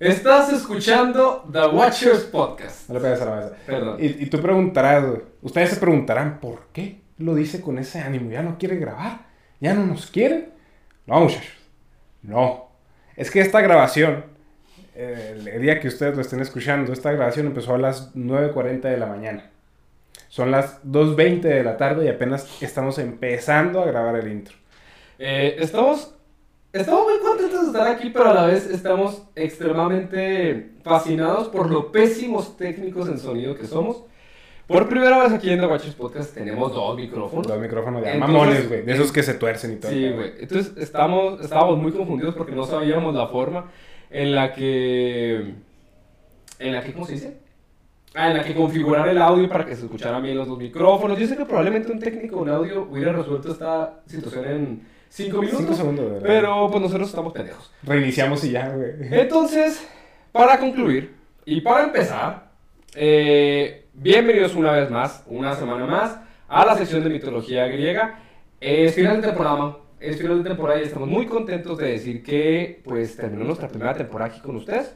Estás escuchando The Watchers Podcast. No le pegues a la mesa. Perdón. Y, y tú preguntarás, ustedes se preguntarán, ¿por qué lo dice con ese ánimo? ¿Ya no quiere grabar? ¿Ya no nos quiere? No, muchachos. No. Es que esta grabación, el día que ustedes lo estén escuchando, esta grabación empezó a las 9.40 de la mañana. Son las 2.20 de la tarde y apenas estamos empezando a grabar el intro. Eh, estamos, estamos muy contentos de estar aquí, pero a la vez estamos extremadamente fascinados por lo pésimos técnicos en sonido que somos. Por primera vez aquí en The Watchers Podcast tenemos dos micrófonos. Los micrófonos de Entonces, mamones, güey. De esos que se tuercen y todo. Sí, güey. Entonces estamos, estábamos muy confundidos porque no sabíamos la forma en la que... En la que, ¿cómo se dice? Ah, en la que configurar el audio para que se escucharan bien los dos micrófonos. Yo sé que probablemente un técnico de audio hubiera resuelto esta situación en 5 minutos. Cinco segundos, ¿verdad? Pero pues nosotros estamos pendejos. Reiniciamos y ya, güey. Entonces, para concluir y para empezar, eh, bienvenidos una vez más, una semana más, a la sección de mitología griega. Es final de temporada, es final de temporada y estamos muy contentos de decir que pues terminó nuestra primera temporada aquí con ustedes.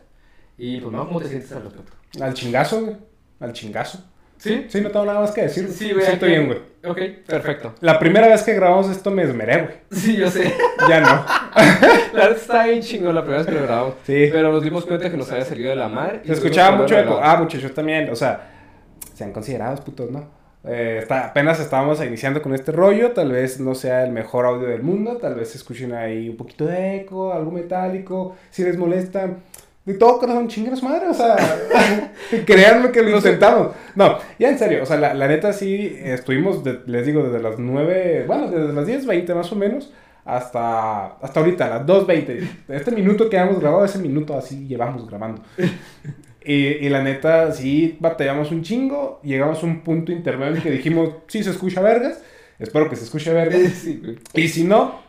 Y pues, ¿cómo te sientes al respecto? Al chingazo, güey. Al chingazo. ¿Sí? Sí, no tengo nada más que decir. Sí, güey. Siento bien, güey. Ok, perfecto. La primera vez que grabamos esto me esmeré, güey. Sí, yo sé. Ya no. La verdad está bien chingón la primera vez que lo grabamos. Sí. Pero nos dimos cuenta que nos había salido de la madre. y Se escuchaba mucho eco. Ah, muchachos también. O sea, sean considerados putos, ¿no? Eh, está, apenas estábamos iniciando con este rollo. Tal vez no sea el mejor audio del mundo. Tal vez escuchen ahí un poquito de eco, algo metálico. Si les molesta. De todo corazón, chingue su madre, o sea, créanme que lo intentamos. No, ya en serio, o sea, la, la neta sí, estuvimos, de- les digo, desde las 9, bueno, desde las 10.20 más o menos, hasta, hasta ahorita, las 2.20. Este minuto que hemos grabado, ese minuto así llevamos grabando. Y, y la neta, sí, batallamos un chingo, llegamos a un punto intermedio en que dijimos, sí se escucha vergas, espero que se escuche vergas. Sí. Y si no,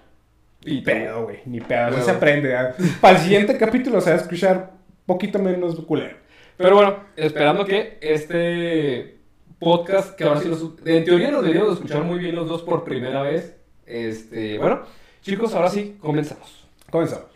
ni pedo, güey, ni pedo, así Huevo. se aprende. ya. Para el siguiente capítulo se va a escuchar poquito menos culero. Pero bueno, esperando que este podcast, que ahora sí los, en teoría nos deberíamos de escuchar muy bien los dos por primera vez. Este, bueno, chicos, ahora sí, comenzamos. Comenzamos.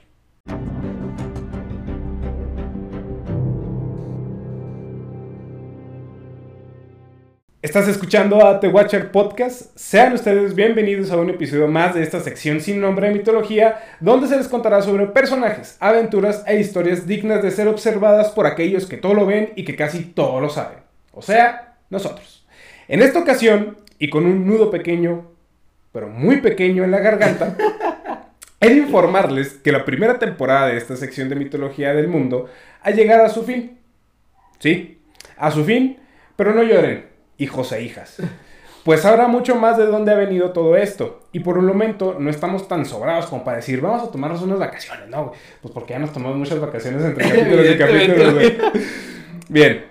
Estás escuchando a The Watcher Podcast. Sean ustedes bienvenidos a un episodio más de esta sección sin nombre de mitología, donde se les contará sobre personajes, aventuras e historias dignas de ser observadas por aquellos que todo lo ven y que casi todo lo saben. O sea, nosotros. En esta ocasión, y con un nudo pequeño, pero muy pequeño en la garganta, He de informarles que la primera temporada de esta sección de mitología del mundo ha llegado a su fin. Sí, a su fin, pero no lloren, hijos e hijas. Pues habrá mucho más de dónde ha venido todo esto. Y por un momento no estamos tan sobrados como para decir, vamos a tomarnos unas vacaciones, ¿no? güey? Pues porque ya nos tomamos muchas vacaciones entre capítulos y capítulos, güey. Bien,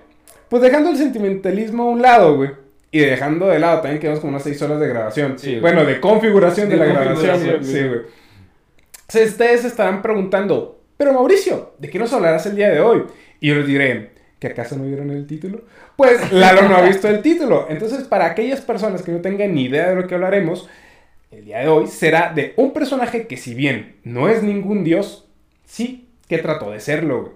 pues dejando el sentimentalismo a un lado, güey. Y dejando de lado también quedamos como unas 6 horas de grabación. Sí, bueno, de configuración de, De la grabación, configuración, güey. güey. Sí, güey. Ustedes se estarán preguntando, pero Mauricio, ¿de qué nos hablarás el día de hoy? Y yo les diré, ¿que acaso no vieron el título? Pues Lalo no ha visto el título. Entonces, para aquellas personas que no tengan ni idea de lo que hablaremos, el día de hoy será de un personaje que si bien no es ningún dios, sí que trató de serlo.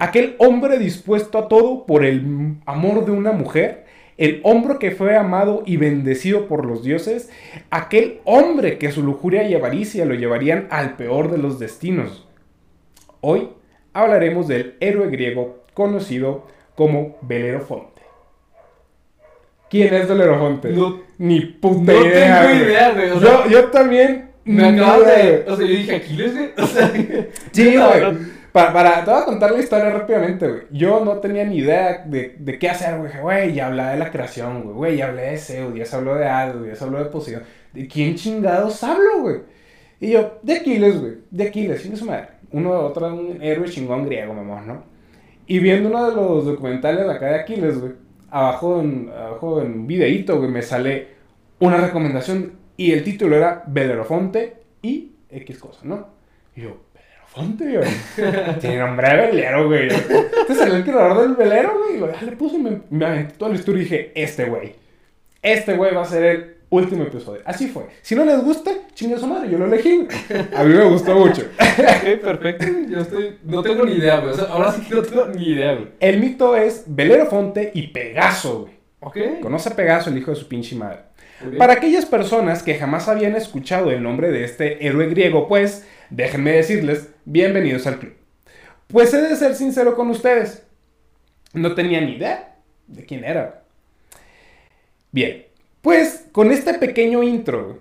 Aquel hombre dispuesto a todo por el amor de una mujer, el hombre que fue amado y bendecido por los dioses, aquel hombre que su lujuria y avaricia lo llevarían al peor de los destinos. Hoy hablaremos del héroe griego conocido como Belerofonte. ¿Quién es Belerofonte? No- Ni puta no idea. tengo idea, güey, o sea, yo, yo también. Me acabas de. güey. O sea, yo dije Aquiles, güey. O sea, Sí, no, güey. no. Para, para, te voy a contar la historia rápidamente, güey. Yo no tenía ni idea de, de qué hacer, güey. Güey, ya hablaba de la creación, güey. Güey, ya hablé de Zeus, ya se habló de Hades, ya se habló de Poseidón. ¿De quién chingados hablo, güey? Y yo, de Aquiles, güey. De Aquiles, chingue su madre. Uno, otro, un héroe chingón griego, mamón, ¿no? Y viendo uno de los documentales acá de Aquiles, güey. Abajo en, abajo en un videíto, güey, me sale una recomendación. Y el título era Belerofonte y X cosa, ¿no? Y yo, Belerofonte, güey. Tiene nombre de velero, güey. Este salió el creador del velero, güey. Y lo- ya le puse me, me aventé toda la historia y dije, este güey. Este güey va a ser el Último episodio. Así fue. Si no les gusta, chingue su madre, yo lo elegí. A mí me gustó mucho. ok, perfecto. Yo estoy... No tengo ni idea, güey. O sea, ahora sí que no tengo ni idea, güey. El mito es Belerofonte y Pegaso, güey. Ok. Conoce a Pegaso, el hijo de su pinche madre. Para aquellas personas que jamás habían escuchado el nombre de este héroe griego, pues, déjenme decirles, bienvenidos al club. Pues he de ser sincero con ustedes. No tenía ni idea de quién era. Bien, pues con este pequeño intro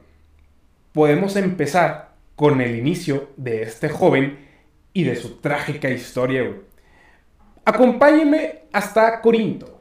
podemos empezar con el inicio de este joven y de su trágica historia. güey. Acompáñenme hasta Corinto,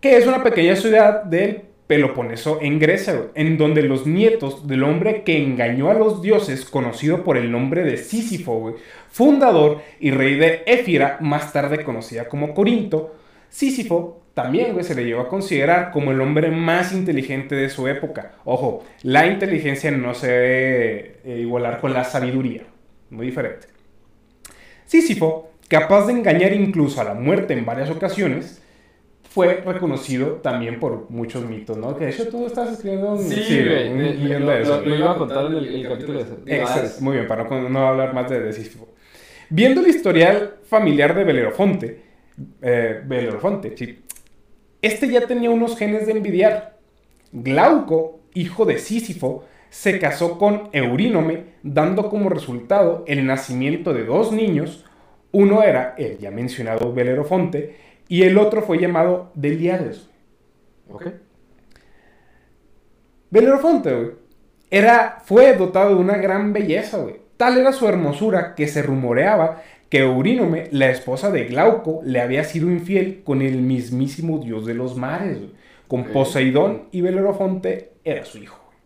que es una pequeña ciudad del Peloponeso en Grecia, en donde los nietos del hombre que engañó a los dioses, conocido por el nombre de Sísifo, fundador y rey de Éfira, más tarde conocida como Corinto, Sísifo también güey, se le llegó a considerar como el hombre más inteligente de su época. Ojo, la inteligencia no se debe eh, igualar con la sabiduría, muy diferente. Sísifo, capaz de engañar incluso a la muerte en varias ocasiones, fue reconocido también por muchos mitos, ¿no? Que de hecho tú estás escribiendo un, Sí, sí, güey. un guion Lo, de eso. lo- lo iba a contar en el, el capítulo de... de Exacto. Muy bien, para no, no hablar más de, de Sísifo. Viendo el historial familiar de Belerofonte, eh, Belerofonte, sí, este ya tenía unos genes de envidiar. Glauco, hijo de Sísifo, se casó con Eurínome, dando como resultado el nacimiento de dos niños. Uno era el ya mencionado Belerofonte y el otro fue llamado Deliades. Ok. Belerofonte, güey, era, fue dotado de una gran belleza, güey. Tal era su hermosura que se rumoreaba que Eurínome, la esposa de Glauco, le había sido infiel con el mismísimo dios de los mares, güey, con. Poseidón y Belerofonte era su hijo. güey.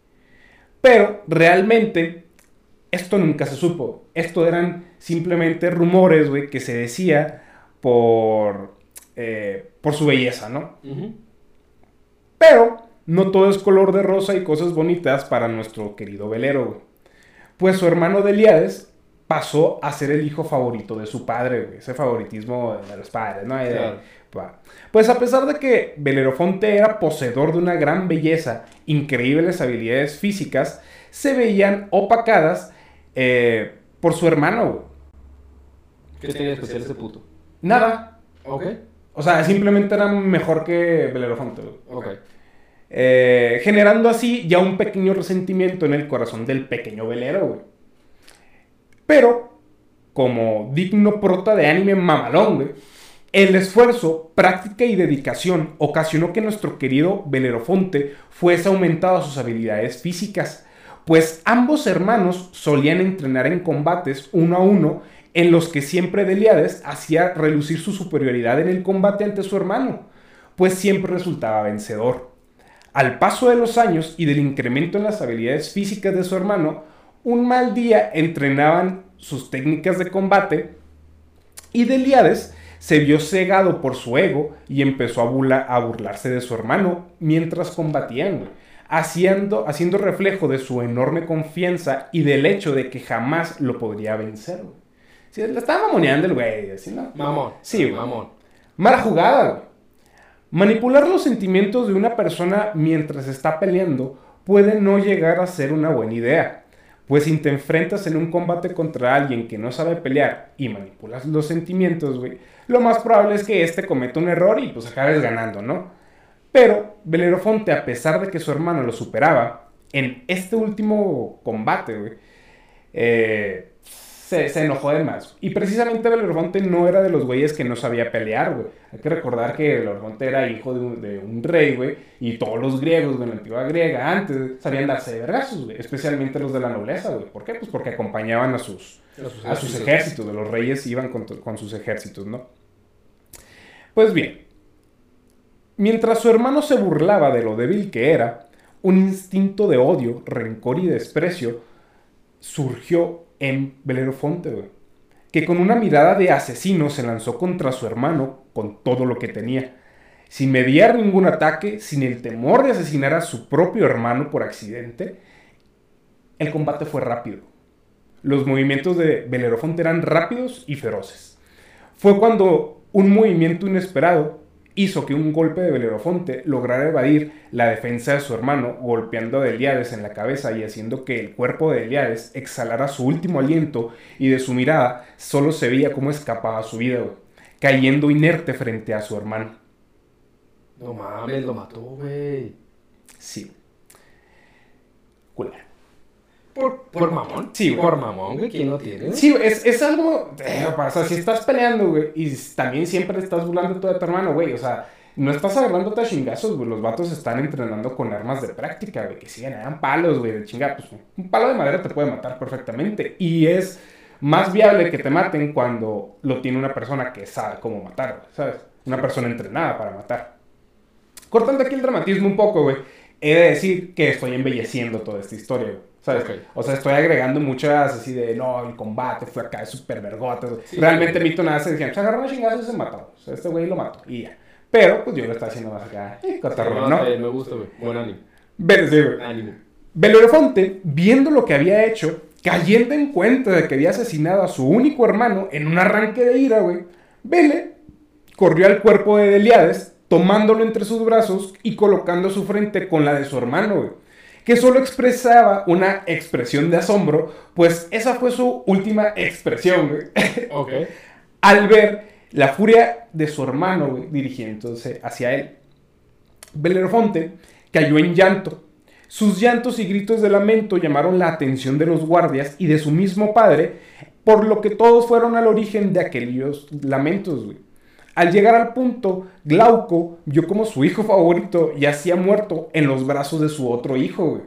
Pero realmente esto nunca se supo. Esto eran simplemente rumores, güey, que se decía por, eh, por su belleza, ¿no? Pero no todo es color de rosa y cosas bonitas para nuestro querido velero, güey. Pues su hermano Deliades pasó a ser el hijo favorito de su padre, güey. Ese favoritismo de los padres, ¿no? De- Claro. Pues a pesar de que Belerofonte era poseedor de una gran belleza, increíbles habilidades físicas, se veían opacadas eh, por su hermano, güey. ¿Qué tenía especial ese puto? Nada. Ok. O sea, simplemente era mejor que Belerofonte, güey. Ok. Eh, generando así ya un pequeño resentimiento en el corazón del pequeño velero, güey. Pero, como digno prota de anime mamalón, el esfuerzo, práctica y dedicación ocasionó que nuestro querido Belerofonte fuese aumentado a sus habilidades físicas, pues ambos hermanos solían entrenar en combates uno a uno en los que siempre Deliades hacía relucir su superioridad en el combate ante su hermano, pues siempre resultaba vencedor. Al paso de los años y del incremento en las habilidades físicas de su hermano, un mal día entrenaban sus técnicas de combate y Deliades se vio cegado por su ego y empezó a, burla- a burlarse de su hermano mientras combatían, haciendo, haciendo reflejo de su enorme confianza y del hecho de que jamás lo podría vencer. Sí, le estaba mamoneando el güey, ¿no? Mamón. Sí, güey. Mamón. Mala jugada, güey. Manipular los sentimientos de una persona mientras está peleando puede no llegar a ser una buena idea. Pues si te enfrentas en un combate contra alguien que no sabe pelear y manipulas los sentimientos, güey, lo más probable es que éste cometa un error y pues acabes ganando, ¿no? Pero Belerofonte, a pesar de que su hermano lo superaba, en este último combate, güey, eh, se, se enojó de más. Y precisamente Belerofonte no era de los güeyes que no sabía pelear, güey. Hay que recordar que Belerofonte era hijo de un, de un rey, güey. Y todos los griegos, güey, en la antigua griega, antes sabían darse de vergazos, güey. Especialmente los de la nobleza, güey. ¿Por qué? Pues porque acompañaban a sus, a sus ejércitos. De los reyes iban con, con sus ejércitos, ¿no? Pues bien, mientras su hermano se burlaba de lo débil que era, un instinto de odio, rencor y desprecio surgió en Belerofonte, que con una mirada de asesino se lanzó contra su hermano con todo lo que tenía. Sin mediar ningún ataque, sin el temor de asesinar a su propio hermano por accidente, el combate fue rápido. Los movimientos de Belerofonte eran rápidos y feroces. Fue cuando un movimiento inesperado hizo que un golpe de Belerofonte lograra evadir la defensa de su hermano, golpeando a Deliades en la cabeza y haciendo que el cuerpo de Deliades exhalara su último aliento y de su mirada solo se veía cómo escapaba su vida, cayendo inerte frente a su hermano. No mames, lo mató, güey. Sí. Culero. ¿Por, por mamón? Sí, güey. Por mamón, güey. ¿Quién lo tiene? Sí, es, es algo. eh, o sea, si estás peleando, güey, y también siempre estás burlando todo de tu hermano, güey, o sea, no estás agarrándote a chingazos, güey. Los vatos están entrenando con armas de práctica, güey, que siguen, dan palos, güey, de chingar. Pues un palo de madera te puede matar perfectamente. Y es más viable que te maten cuando lo tiene una persona que sabe cómo matar, güey, ¿sabes? Una persona entrenada para matar. Cortando aquí el dramatismo un poco, güey, he de decir que estoy embelleciendo toda esta historia, güey. ¿Sabes? Ok. O sea, estoy agregando muchas así de, no, el combate fue acá, es súper vergota. Realmente Mito nada se dijeron, se agarró a chingazos y se mató. O sea, este güey lo mató y ya. Pero, pues yo lo estaba haciendo más acá, eh, cotorreo, No, me gusta, güey. Buen ánimo. Ve- sí, güey. Ánimo. Belerofonte, viendo lo que había hecho, cayendo en cuenta de que había asesinado a su único hermano en un arranque de ira, güey, Bele corrió al cuerpo de Deliades, tomándolo entre sus brazos y colocando su frente con la de su hermano, güey, que solo expresaba una expresión de asombro, pues esa fue su última expresión, güey, al ver la furia de su hermano, güey, dirigiéndose hacia él. Belerofonte cayó en llanto. Sus llantos y gritos de lamento llamaron la atención de los guardias y de su mismo padre, por lo que todos fueron al origen de aquellos lamentos. güey. Al llegar al punto, Glauco vio como su hijo favorito yacía muerto en los brazos de su otro hijo.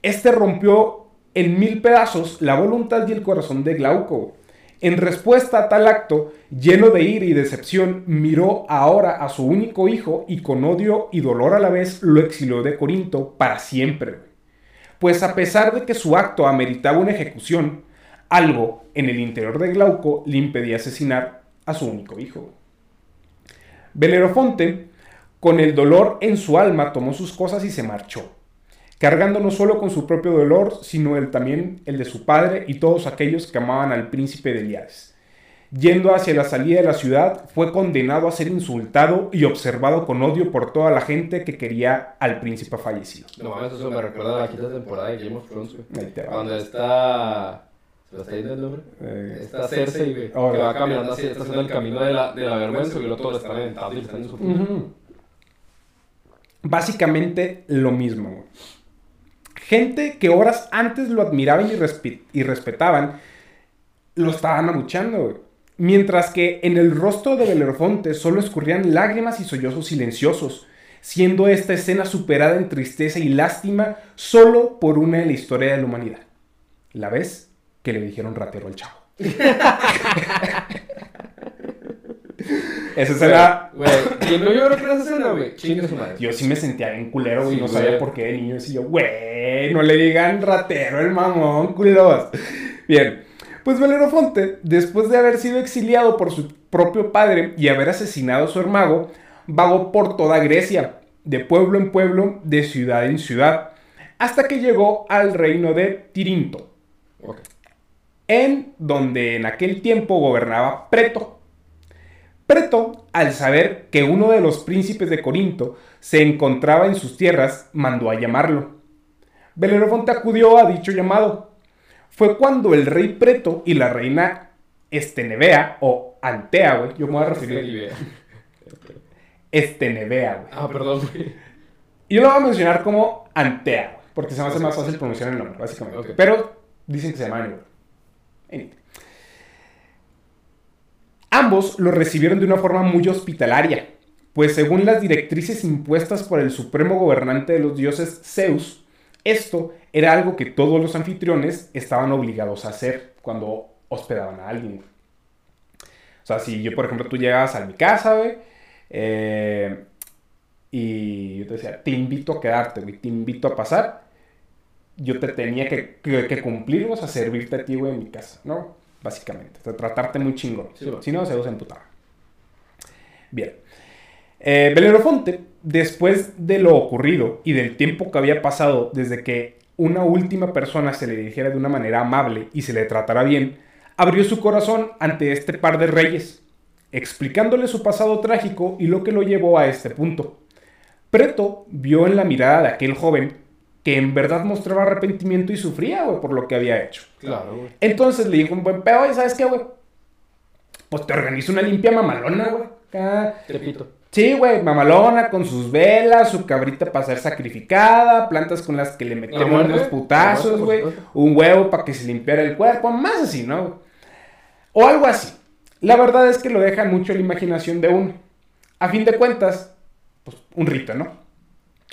Este rompió en mil pedazos la voluntad y el corazón de Glauco. En respuesta a tal acto, lleno de ira y decepción, miró ahora a su único hijo y con odio y dolor a la vez lo exilió de Corinto para siempre. Pues a pesar de que su acto ameritaba una ejecución, algo en el interior de Glauco le impedía asesinar a su único hijo. Belerofonte, con el dolor en su alma, tomó sus cosas y se marchó cargando no solo con su propio dolor, sino el, también el de su padre y todos aquellos que amaban al príncipe de Eliades. Yendo hacia la salida de la ciudad, fue condenado a ser insultado y observado con odio por toda la gente que quería al príncipe fallecido. No eso me recuerda a la quinta temporada de Game of Thrones, güey. Ahí te va. Cuando está. ¿Se me está yendo el nombre? Eh, Está Cersei, güey. Ahora. Que va caminando así, está haciendo el camino de la, de la vergüenza y el otro le están aventando y están. Ujú. Básicamente lo mismo. güey. Gente que horas antes lo admiraban y, respe- y respetaban, lo estaban abuchando. güey. Mientras que en el rostro de Belerofonte solo escurrían lágrimas y sollozos silenciosos, siendo esta escena superada en tristeza y lástima solo por una en la historia de la humanidad. La vez que le dijeron ratero al chavo. Esa escena Güey, ¿quién no lloró por esa escena, güey? Chingue su madre. yo sí me sentía bien culero, güey. Sí, no sabía por qué de niño decía yo, güey, no le digan ratero el mamón, culos. Bien, pues Belerofonte, después de haber sido exiliado por su propio padre y haber asesinado a su hermano, vagó por toda Grecia, de pueblo en pueblo, de ciudad en ciudad, hasta que llegó al reino de Tirinto, Ok. En donde en aquel tiempo gobernaba Preto. Preto, al saber que uno de los príncipes de Corinto se encontraba en sus tierras, mandó a llamarlo. Belerofonte acudió a dicho llamado. Fue cuando el rey Preto y la reina Estenebea, o Antea, güey, yo me voy a referir. Estenebea, güey. Ah, perdón, güey. Y yo lo voy a mencionar como Antea, porque se me hace más fácil pronunciar el nombre, básicamente. Pero dicen que se llama Ambos lo recibieron de una forma muy hospitalaria, pues según las directrices impuestas por el supremo gobernante de los dioses Zeus, esto era algo que todos los anfitriones estaban obligados a hacer cuando hospedaban a alguien. O sea, si yo, por ejemplo, tú llegabas a mi casa, güey, eh, y yo te decía, te invito a quedarte, güey, te invito a pasar, yo te tenía que, que, que cumplir, o sea, servirte a ti, güey, en mi casa, ¿no? Básicamente, o sea, tratarte muy chingón. Sí, si no, se usa emputaba. Bien. Eh, Belerofonte, después de lo ocurrido y del tiempo que había pasado desde que una última persona se le dirigiera de una manera amable y se le tratara bien, abrió su corazón ante este par de reyes, explicándole su pasado trágico y lo que lo llevó a este punto. Preto vio en la mirada de aquel joven que en verdad mostraba arrepentimiento y sufría, güey, por lo que había hecho. Claro, güey. Entonces le dijo un buen pedo, ¿sabes qué, güey? Pues te organizo una limpia mamalona, güey. Acá. Trepito. Sí, güey, mamalona, con sus velas, su cabrita para ser sacrificada, plantas con las que le muerte, unos putazos, güey, un huevo para que se limpiara el cuerpo, más así, ¿no? O algo así. La verdad es que lo deja mucho a la imaginación de uno. A fin de cuentas, pues un rito, ¿no?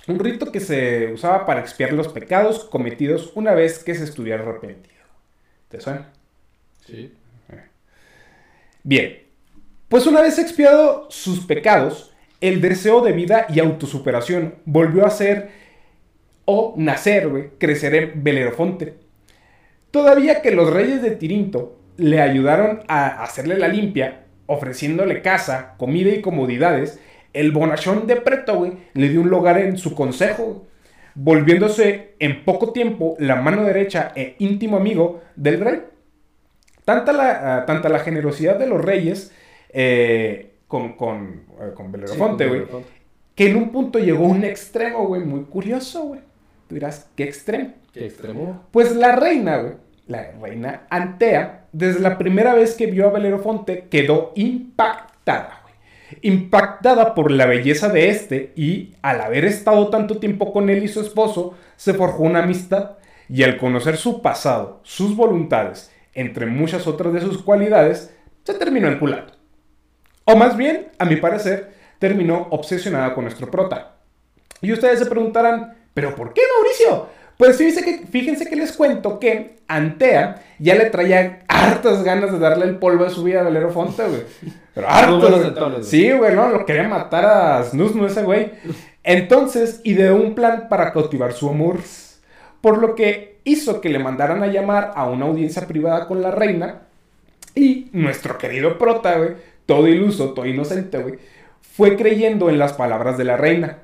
Un rito que se usaba para expiar los pecados cometidos una vez que se estuviera arrepentido. ¿Te suena? Sí. Bien, pues una vez expiado sus pecados, el deseo de vida y autosuperación volvió a ser o nacer, güey, crecer en Belerofonte. Todavía que los reyes de Tirinto le ayudaron a hacerle la limpia, ofreciéndole casa, comida y comodidades, el bonachón de Preto, güey, le dio un lugar en su consejo, volviéndose en poco tiempo la mano derecha e íntimo amigo del rey. Tanta la, ah, tanta la generosidad de los reyes eh, con, con, eh, con Belerofonte, güey, que en un punto llegó a un extremo, güey, muy curioso, güey. Tú dirás, ¿qué extremo? ¿Qué extremo? Pues la reina, güey, la reina Antea, desde la primera vez que vio a Belerofonte, quedó impactada. Impactada por la belleza de este y, al haber estado tanto tiempo con él y su esposo, se forjó una amistad y al conocer su pasado, sus voluntades, entre muchas otras de sus cualidades, se terminó enculando. O más bien, a mi parecer, terminó obsesionada con nuestro prota. Y ustedes se preguntarán, ¿pero por qué Mauricio? Pues fíjense que, fíjense que les cuento que Antea ya le traía hartas ganas de darle el polvo de su vida a Valero Fonte, güey. Pero harto. Sí, güey, no, lo quería matar a Snusno ese güey. Entonces ideó un plan para cautivar su amor. Por lo que hizo que le mandaran a llamar a una audiencia privada con la reina. Y nuestro querido prota, güey, todo iluso, todo inocente, güey, fue creyendo en las palabras de la reina.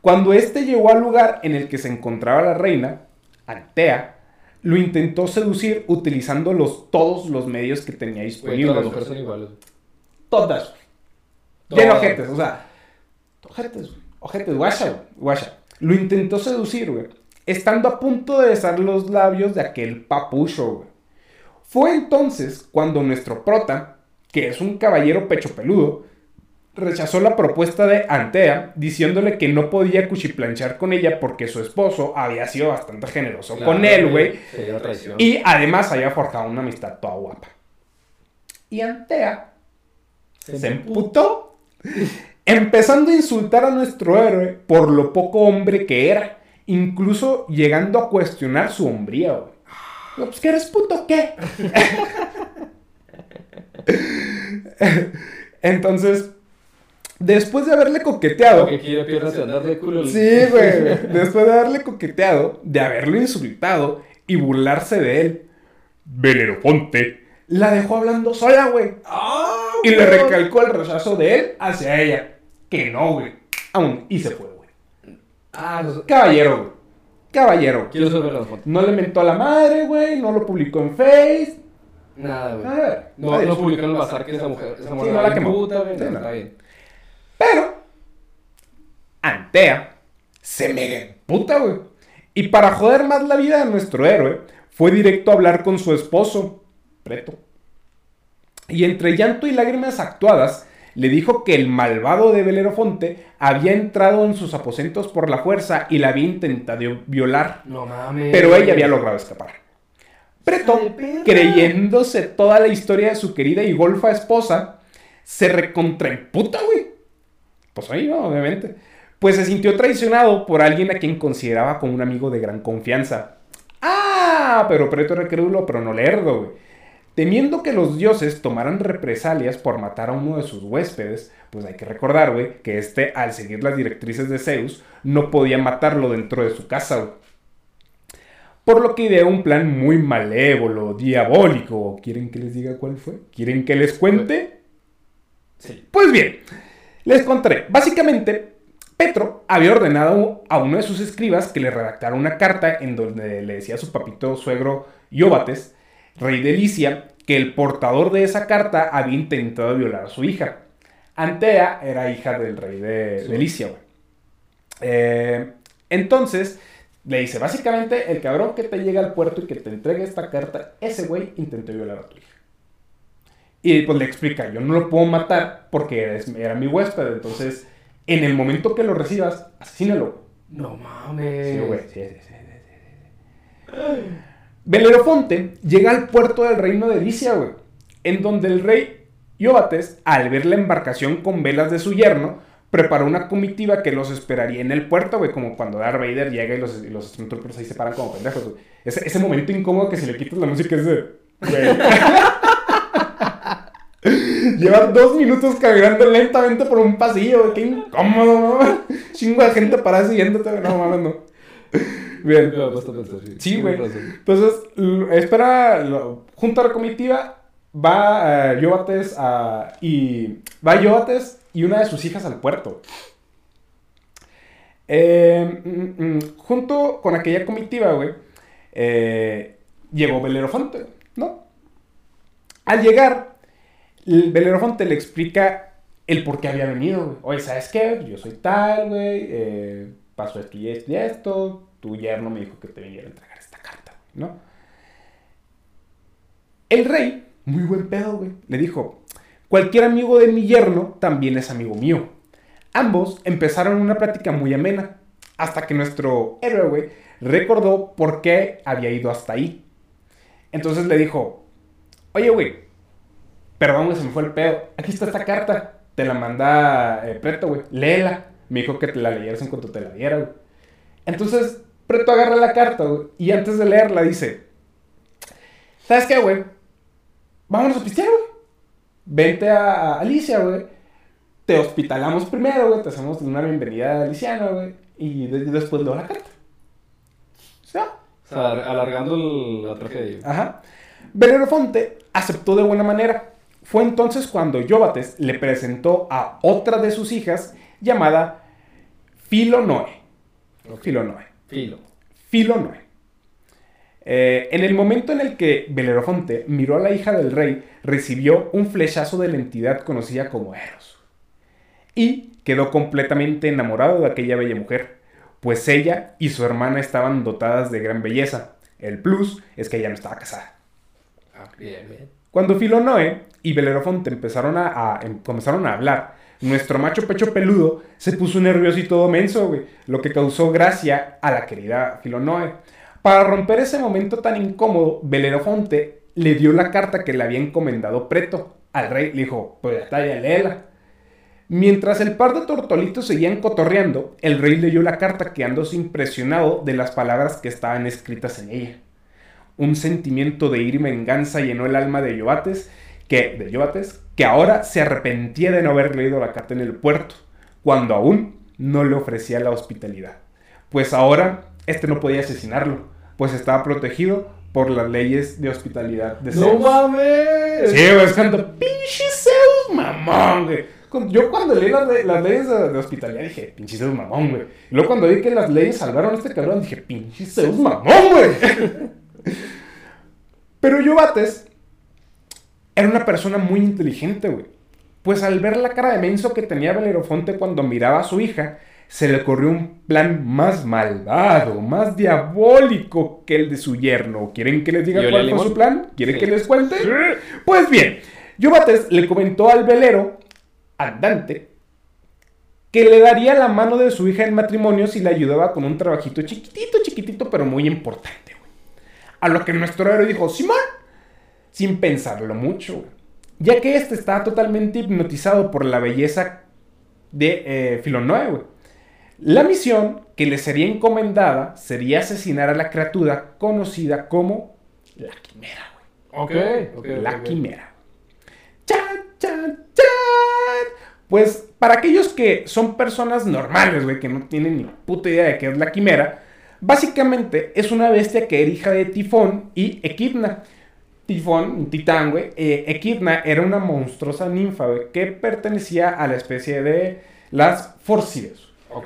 Cuando éste llegó al lugar en el que se encontraba la reina, Antea, lo intentó seducir utilizando los, todos los medios que tenía disponibles. todas las güey. mujeres son iguales. Todas. Lleno ojetes, o sea. Ojetes. Ojetes, guacha. Guacha. Lo intentó seducir, güey. Estando a punto de besar los labios de aquel papucho, güey. Fue entonces cuando nuestro prota, que es un caballero pecho peludo, rechazó la propuesta de Antea, diciéndole que no podía cuchiplanchar con ella porque su esposo había sido bastante generoso con él, güey. Y además había forjado una amistad toda guapa. Y Antea se emputó, empezando a insultar a nuestro héroe por lo poco hombre que era, incluso llegando a cuestionar su hombría, güey. Digo, Pues que eres puto qué. Entonces, después de haberle coqueteado, Que quiere piernas de culo. Sí, güey. Después de haberle coqueteado, de haberlo insultado y burlarse de él, Belerofonte la dejó hablando sola, güey. ¡Ah! Y le recalcó el rechazo de él hacia ella. Que no, güey. Aún. Y se fue, güey. Ah, no. Caballero, güey. Caballero. Quiero saber las fotos. No le mentó a la madre, güey. No lo publicó en Face. Nada, güey. A ver. No, no publicó en el bazar que esa mujer, esa mujer no era la quemó. puta, güey. Sí, No, no. Está bien. Pero Antea se mega puta, güey. Y para joder más la vida de nuestro héroe, fue directo a hablar con su esposo, Preto. Y entre llanto y lágrimas actuadas, le dijo que el malvado de Belerofonte había entrado en sus aposentos por la fuerza y la había intentado violar, No mames. pero ella había logrado escapar. Preto, creyéndose toda la historia de su querida y golfa esposa, se recontraemputa, güey. Pues. Obviamente. Pues se sintió traicionado por alguien a quien consideraba como un amigo de gran confianza. Ah, pero Preto era crédulo, pero no lerdo, güey. Temiendo que los dioses tomaran represalias por matar a uno de sus huéspedes, pues hay que recordar, güey, que este, al seguir las directrices de Zeus, no podía matarlo dentro de su casa, güey. Por lo que ideó un plan muy malévolo, diabólico. ¿Quieren que les diga cuál fue? ¿Quieren que les cuente? Sí. Pues bien, les contaré. Básicamente, Petro había ordenado a uno de sus escribas que le redactara una carta en donde le decía a su papito suegro Ióbates, rey de Licia, que el portador de esa carta había intentado violar a su hija. Antea era hija del rey de, de Licia, güey. Eh, entonces, le dice, básicamente, el cabrón que te llega al puerto y que te entregue esta carta, ese güey intentó violar a tu hija. Y pues le explica, yo no lo puedo matar porque era mi huésped, entonces, en el momento que lo recibas, asesínalo. No mames. Sí, güey. Sí, sí, sí, sí, sí. Belerofonte llega al puerto del reino de Licia, güey, en donde el rey Iobates, al ver la embarcación con velas de su yerno, preparó una comitiva que los esperaría en el puerto, güey, como cuando Darth Vader llega y los, y los ahí se paran como pendejos, güey. Ese, ese momento incómodo que si le quitas la música es de... güey. Lleva dos minutos caminando lentamente por un pasillo, qué incómodo, ¿no? Chingo de gente parada siguiéndote, no mames, no. Bien. Sí. Güey. Entonces, espera, lo- junto a la comitiva, va Yobates a, y va Yobates y una de sus hijas al puerto. Eh, mm, mm, junto con aquella comitiva, güey, eh, llegó Belerofonte, ¿no? Al llegar, el Belerofonte le explica el por qué había venido, güey. Oye, ¿sabes qué? Yo soy tal, güey. eh, pasó esto y esto y esto. Tu yerno me dijo que te viniera a entregar esta carta, ¿no? El rey, muy buen pedo, güey, le dijo, cualquier amigo de mi yerno también es amigo mío. Ambos empezaron una plática muy amena, hasta que nuestro héroe, güey, recordó por qué había ido hasta ahí. Entonces le dijo, oye, güey, perdón, güey, se me fue el pedo. Aquí está esta carta, te la manda eh, Preto, güey, léela. Me dijo que te la leyeras en cuanto te la diera, güey. Entonces, Preto agarra la carta, güey, y antes de leerla dice, ¿sabes qué, güey? Vámonos a pistear, güey. Vente a, a Alicia, güey. Te hospitalamos primero, güey. Te hacemos una bienvenida aliciana, güey. Y de- después leo la carta. Sea, O sea, alargando el- la tragedia. Ajá. Belerofonte aceptó de buena manera. Fue entonces cuando Yobates le presentó a otra de sus hijas llamada Filonoe. Filonoe. Filo. Filonoe. Eh, en el momento en el que Belerofonte miró a la hija del rey, recibió un flechazo de la entidad conocida como Eros. Y quedó completamente enamorado de aquella bella mujer, pues ella y su hermana estaban dotadas de gran belleza. El plus es que ella no estaba casada. Ah, bien, bien. Cuando Filonoe y Belerofonte empezaron a, em- comenzaron a hablar, nuestro macho pecho peludo se puso nervioso y todo menso, lo que causó gracia a la querida Filonoe. Para romper ese momento tan incómodo, Belerofonte le dio la carta que le había encomendado Preto al rey. Le dijo, pues está, ya léela. Mientras el par de tortolitos seguían cotorreando, el rey leyó la carta quedándose impresionado de las palabras que estaban escritas en ella. Un sentimiento de ira y venganza llenó el alma de Yobates, que, de Yobates, que ahora se arrepentía de no haber leído la carta en el puerto, cuando aún no le ofrecía la hospitalidad. Pues ahora este no podía asesinarlo, pues estaba protegido por las leyes de hospitalidad de ¡No Zeus. mames! Sí, güey, es cuando pinche Zeus, mamón, güey. Yo cuando leí las, le- las leyes de, de hospitalidad dije, pinche Zeus, mamón, güey. Y luego cuando vi que las leyes salvaron a este cabrón, dije, pinche Zeus, mamón, güey. Pero Yobates era una persona muy inteligente, güey. Pues al ver la cara de menso que tenía Belerofonte cuando miraba a su hija, se le ocurrió un plan más malvado, más diabólico que el de su yerno. ¿Quieren que les diga ¿Y olía cuál fue su plan? ¿Quieren Sí. que les cuente? Pues bien, Yobates le comentó al velero andante que le daría la mano de su hija en matrimonio si le ayudaba con un trabajito chiquitito, chiquitito, pero muy importante. A lo que nuestro héroe dijo, Simón, sin pensarlo mucho, güey. Ya que este estaba totalmente hipnotizado por la belleza de eh, Filonoe, güey. La misión que le sería encomendada sería asesinar a la criatura conocida como la quimera, güey. Ok, ok. La quimera. ¡Chan, chan, chan! Pues para aquellos que son personas normales, güey, que no tienen ni puta idea de qué es la quimera, básicamente es una bestia que era hija de Tifón y Equidna. Tifón, un titán, güey. eh, Equidna era una monstruosa ninfa, güey, que pertenecía a la especie de las Forcides,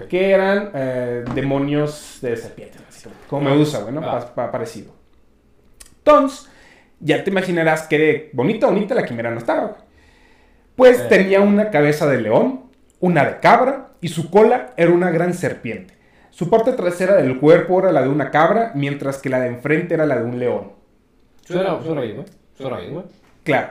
que eran eh, demonios de serpientes, básicamente, como Medusa, güey, ¿no? Ah. Pa- pa- parecido. Entonces, Ya te imaginarás que bonita, bonita la quimera no estaba, güey. Pues Eh. tenía una cabeza de león, una de cabra y su cola era una gran serpiente. Su parte trasera del cuerpo era la de una cabra, mientras que la de enfrente era la de un león. Suena, suena bien, güey. Suena bien, güey. Claro.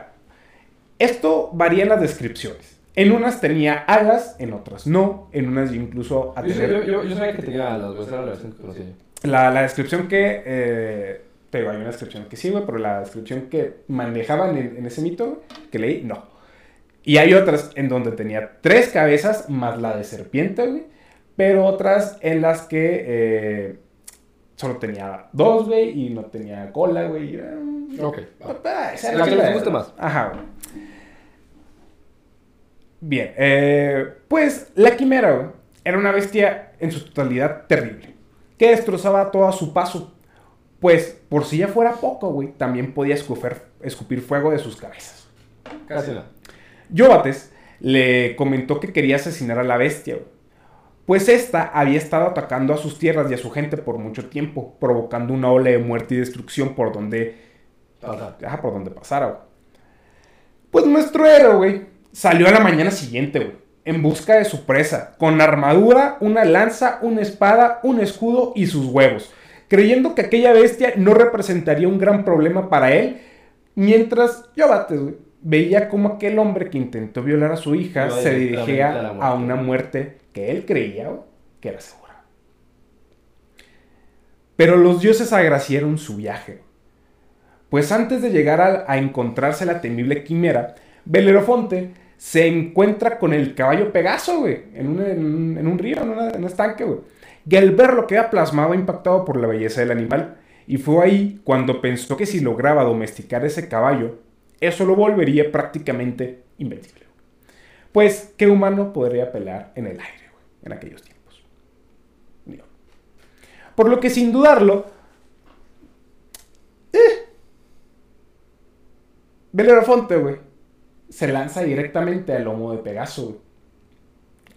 Esto varía en las descripciones. En unas tenía alas, en otras no, en unas incluso a Yo, tener- yo, yo, yo sabía que tenía las güey, era la versión que conocía. La, la descripción que. Eh, te digo, hay una descripción que sí, güey, pero la descripción que manejaban en, en ese mito, güey, que leí, no. Y hay otras en donde tenía tres cabezas más la de serpiente, güey. Pero otras en las que eh, solo tenía dos, güey, y no tenía cola, güey. Ok. Ah, La que les güey. más. Ajá, güey. Bien, eh, pues la quimera, güey, era una bestia en su totalidad terrible, que destrozaba todo a su paso. Pues, por si ya fuera poco, güey, también podía escupir, escupir fuego de sus cabezas. Casi nada. Yobates le comentó que quería asesinar a la bestia, güey, pues esta había estado atacando a sus tierras y a su gente por mucho tiempo, provocando una ola de muerte y destrucción por donde. Ajá, por donde pasara, güey. Pues nuestro héroe, güey, salió a la mañana siguiente, güey, en busca de su presa, con armadura, una lanza, una espada, un escudo y sus huevos, creyendo que aquella bestia no representaría un gran problema para él, mientras Yobates, güey, veía como aquel hombre que intentó violar a su hija se dirigía a una muerte que él creía, que era segura. Pero los dioses agraciaron su viaje. Pues antes de llegar a, a encontrarse la temible quimera, Belerofonte se encuentra con el caballo Pegaso, güey, en un, en un- río, en, un estanque, güey. Y al verlo queda plasmado impactado por la belleza del animal. Y fue ahí cuando pensó que si lograba domesticar ese caballo, eso lo volvería prácticamente invencible. Pues, ¿qué humano podría pelear en el aire, en aquellos tiempos? Digo. Por lo que sin dudarlo, Belerofonte, güey, se lanza directamente al lomo de Pegaso, güey.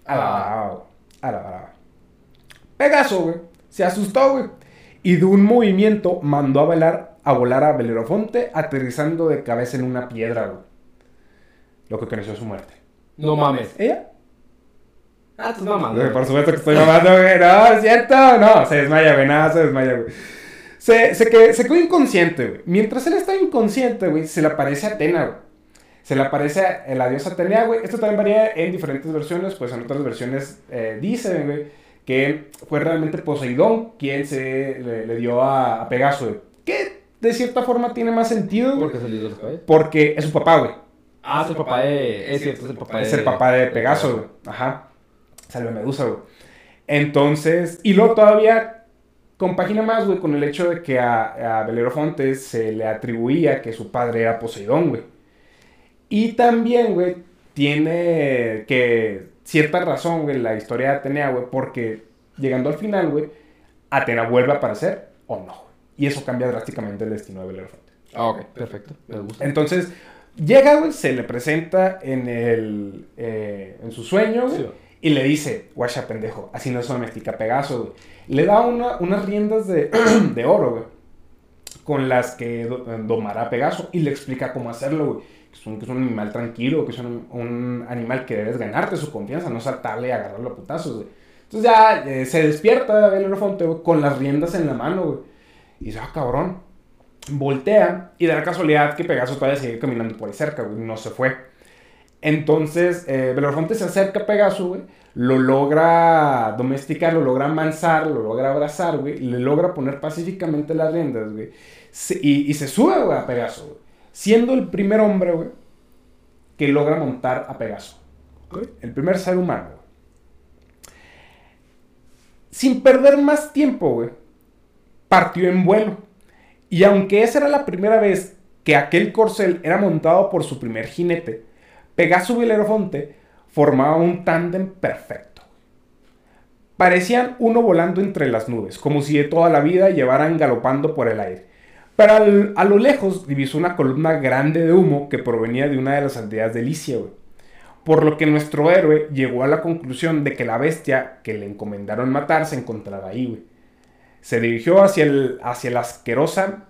A la Ah. brava. A la brava. Pegaso, güey, se asustó, güey. Y de un movimiento mandó a volar a, volar a Belerofonte, aterrizando de cabeza en una piedra, güey. Lo que conoció su muerte. No mames. ¿Ella? Ah, estás mamando. Güey, por supuesto que estoy mamando, güey. No, es cierto. No, se desmaya, güey. Nada, se desmaya, güey. Se, se, quedó, se quedó inconsciente, güey. Mientras él estaba inconsciente, güey, se le aparece Atena, güey. Se le aparece a la diosa Atenea, güey. Esto también varía en diferentes versiones, pues en otras versiones eh, dicen, güey, que fue realmente Poseidón quien se le, le dio a, a Pegaso, güey. Que de cierta forma tiene más sentido. Porque salió de los caballos. Porque es su papá, güey. Ah, es el papá de. Es cierto, es el papá de. Es el papá de Pegaso, güey. Ajá. Salve Medusa, güey. Entonces, y luego todavía compagina más, güey, con el hecho de que a, a Belerofonte se le atribuía que su padre era Poseidón, güey. Y también, güey, tiene que cierta razón, güey, la historia de Atenea, güey, porque llegando al final, güey, Atena vuelve a aparecer o no, güey. Y eso cambia drásticamente el destino de Belerofonte. Ah, ok, perfecto. Me gusta. Entonces, llega, güey, se le presenta en el eh, en su sueño, güey, Sí. Y le dice, guacha pendejo, así no se domestica Pegaso, güey. Le da una- unas riendas de, de oro, güey, con las que do- domará Pegaso y le explica cómo hacerlo, güey. Que es, un, que es un animal tranquilo, que es un, un animal que debes ganarte su confianza, no saltarle y agarrarlo a putazos, güey. Entonces ya eh, se despierta Belerofonte, güey, con las riendas en la mano, güey. Y dice, ah, cabrón. Voltea y da la casualidad que Pegaso todavía sigue caminando por ahí cerca, güey. No se fue. Entonces, eh, se acerca a Pegaso, güey. Lo logra domesticar, lo logra amansar, lo logra abrazar, güey. Le logra poner pacíficamente las riendas, güey. Y, se sube, güey, a Pegaso. Siendo el primer hombre, güey, que logra montar a Pegaso. El primer ser humano, güey. Sin perder más tiempo, güey, partió en vuelo. Y aunque esa era la primera vez que aquel corcel era montado por su primer jinete, Pegaso y Belerofonte formaba un tándem perfecto. Parecían uno volando entre las nubes, como si de toda la vida llevaran galopando por el aire. Pero a lo lejos divisó una columna grande de humo que provenía de una de las aldeas de Licia. Por lo que nuestro héroe llegó a la conclusión de que la bestia que le encomendaron matar se encontraba ahí. Se dirigió hacia, el, hacia la asquerosa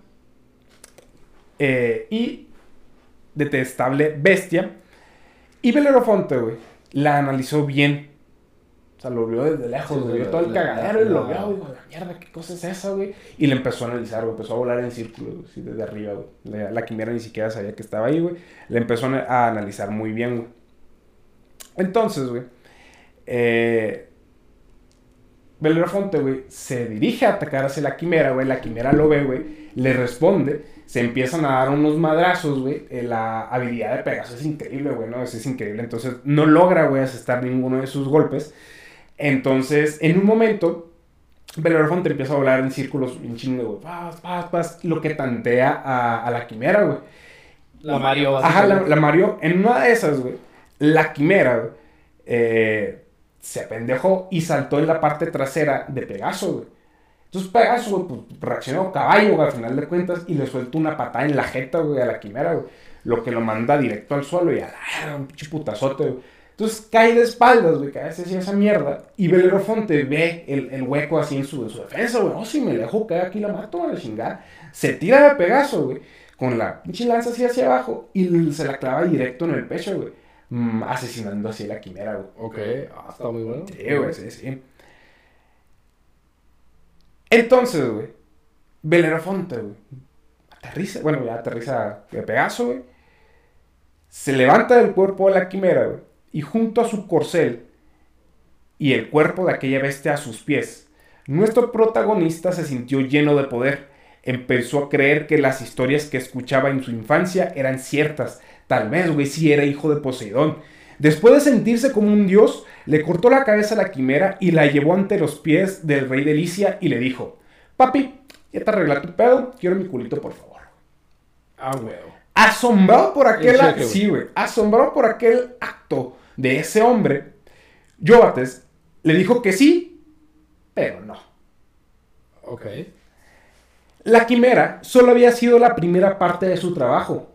eh, y detestable bestia. Y Belerofonte, güey, la analizó bien. O sea, lo vio desde lejos, Sí, güey. Vio todo el cagadero y lo vio, güey. dijo, La mierda, ¿qué cosa es esa, güey? Y le empezó a analizar, güey. Empezó a volar en círculos, así desde arriba, güey. La, la quimera ni siquiera sabía que estaba ahí, güey. Le empezó a a analizar muy bien, güey. Entonces, güey. Eh, Belerofonte, güey, se dirige a atacar hacia la quimera, güey. La quimera lo ve, güey. Le responde. Se empiezan a dar unos madrazos, güey. Eh, la habilidad de Pegaso es increíble, güey, ¿no? Es, es increíble. Entonces, no logra, güey, asestar ninguno de sus golpes. Entonces, en un momento, Belerofonte empieza a volar en círculos un chingo, güey. Paz, paz, paz. Lo que tantea a, a la quimera, güey. La Mario. Ajá, la, Mario, en una de esas, güey, la quimera, güey, eh, se apendejó y saltó en la parte trasera de Pegaso, güey. Entonces Pegaso, güey, pues reaccionó caballo, güey, al final de cuentas, y le suelta una patada en la jeta, güey, a la quimera, güey. Lo que lo manda directo al suelo y a la un pinche putazote, güey. Entonces cae de espaldas, güey, cae así esa mierda. Y Belerofonte ve el, el hueco así en su, en su defensa, güey. Oh, si me dejo caer aquí la mato, a la chingada. Se tira de Pegaso, güey con la pinche lanza así hacia abajo y se la clava directo en el pecho, güey. Mm, asesinando así a la quimera, güey. Ok, ah, está muy bueno. Sí, güey, sí, sí. Entonces, güey, güey, aterriza, bueno, ya aterriza de Pegaso, güey. Se levanta del cuerpo de la quimera, y junto a su corcel y el cuerpo de aquella bestia a sus pies, nuestro protagonista se sintió lleno de poder. Empezó a creer que las historias que escuchaba en su infancia eran ciertas. Tal vez, güey, sí era hijo de Poseidón. Después de sentirse como un dios, le cortó la cabeza a la quimera y la llevó ante los pies del rey de Licia y le dijo, papi, ya te arregla tu pedo, quiero mi culito por favor. Ah, huevo. Asombrado por aquel acto, güey. sí, güey, asombrado por aquel acto de ese hombre, Yobates le dijo que sí, pero no. Ok. La quimera solo había sido la primera parte de su trabajo,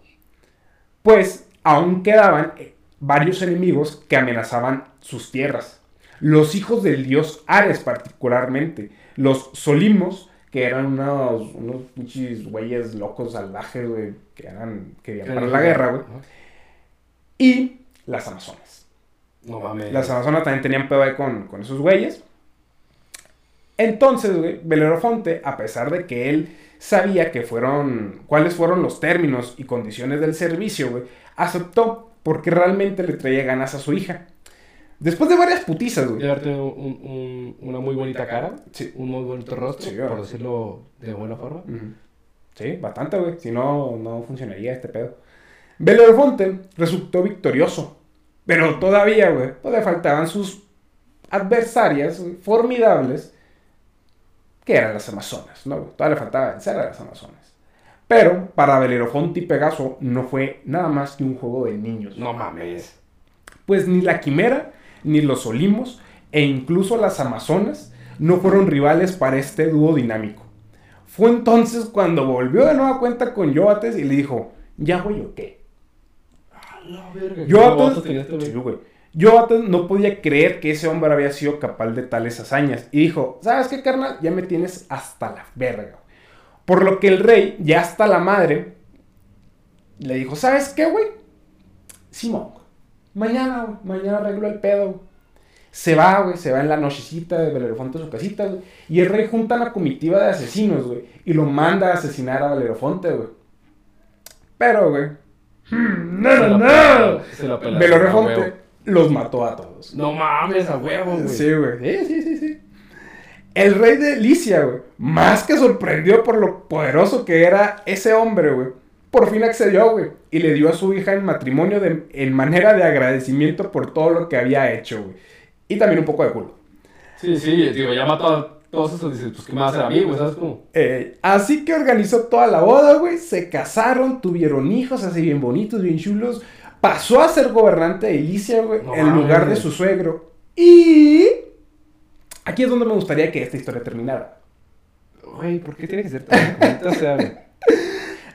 pues aún quedaban eh, varios enemigos que amenazaban sus tierras. Los hijos del dios Ares particularmente, los Solimos, que eran unos, unos pinches güeyes locos salvajes, güey, que eran, que vivían para la guerra, güey, y las Amazonas. No mames. Las Amazonas también tenían pedo ahí con, con esos güeyes. Entonces, güey, Belerofonte, a pesar de que él sabía que fueron, cuáles fueron los términos y condiciones del servicio, güey, aceptó porque realmente le traía ganas a su hija. Después de varias putizas, güey. De darte un- un- una muy bonita cara, Sí. un muy bonito rostro, Sí, por decirlo de buena forma. Sí, bastante, güey. Si no, no funcionaría este pedo. Belerofonte resultó victorioso. Pero todavía, güey, pues le faltaban sus adversarias formidables, que eran las Amazonas, ¿no? Todavía le faltaba vencer a las Amazonas. Pero para Belerofonte y Pegaso no fue nada más que un juego de niños. No mames. Pues ni la Quimera, ni los Olimos, e incluso las Amazonas no fueron rivales para este dúo dinámico. Fue entonces cuando volvió de nueva cuenta con Yoates y le dijo, ¿ya voy o qué? Yoates no podía creer que ese hombre había sido capaz de tales hazañas. Y dijo, ¿sabes qué, carnal? Ya me tienes hasta la verga. Por lo que el rey, ya hasta la madre, le dijo, ¿sabes qué, güey? Simón. Mañana, güey, mañana arreglo el pedo. güey". Se va, güey, se va en la nochecita de Belerofonte a su casita, güey. Y el rey junta una comitiva de asesinos, güey. Y lo manda a asesinar a Belerofonte, güey. Pero, güey. hmm, no, no, la no. se la a Belerofonte los mató a todos. No mames, a huevo, güey. Sí, güey. Sí, sí, sí, sí. El rey de Licia, güey, más que sorprendió por lo poderoso que era ese hombre, güey, por fin accedió, güey, y le dio a su hija en matrimonio de- en manera de agradecimiento por todo lo que había hecho, güey. Y también un poco de culo. Sí, sí, digo, ya mató a todos esos, dices, pues, ¿qué más hacer a mí, güey? ¿Sabes cómo? Eh, así que organizó toda la boda, güey. Se casaron, tuvieron hijos así bien bonitos, bien chulos. Pasó a ser gobernante de Licia, güey, No en lugar de su suegro. Y aquí es donde me gustaría que esta historia terminara. Güey, ¿por qué tiene que ser tan bonita? O sea, güey.